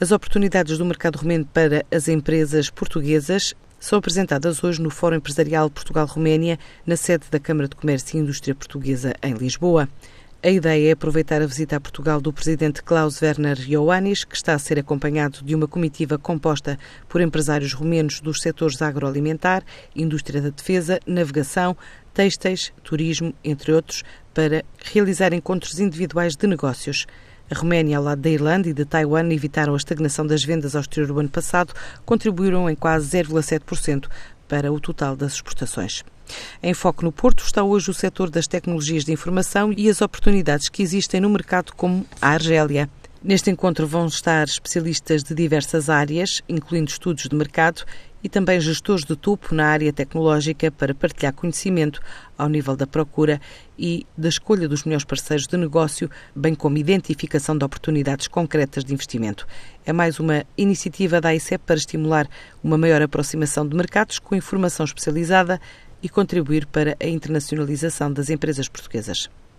As oportunidades do mercado romeno para as empresas portuguesas são apresentadas hoje no Fórum Empresarial Portugal-Roménia, na sede da Câmara de Comércio e Indústria Portuguesa, em Lisboa. A ideia é aproveitar a visita a Portugal do presidente Klaus Werner Ioannis, que está a ser acompanhado de uma comitiva composta por empresários romenos dos setores agroalimentar, indústria da defesa, navegação, têxteis, turismo, entre outros, para realizar encontros individuais de negócios. A Roménia, ao lado da Irlanda e de Taiwan, evitaram a estagnação das vendas ao exterior do ano passado, contribuíram em quase 0,7% para o total das exportações. Em foco no Porto está hoje o setor das tecnologias de informação e as oportunidades que existem no mercado, como a Argélia. Neste encontro vão estar especialistas de diversas áreas, incluindo estudos de mercado e também gestores de topo na área tecnológica para partilhar conhecimento ao nível da procura e da escolha dos melhores parceiros de negócio, bem como identificação de oportunidades concretas de investimento. É mais uma iniciativa da ICEP para estimular uma maior aproximação de mercados com informação especializada e contribuir para a internacionalização das empresas portuguesas.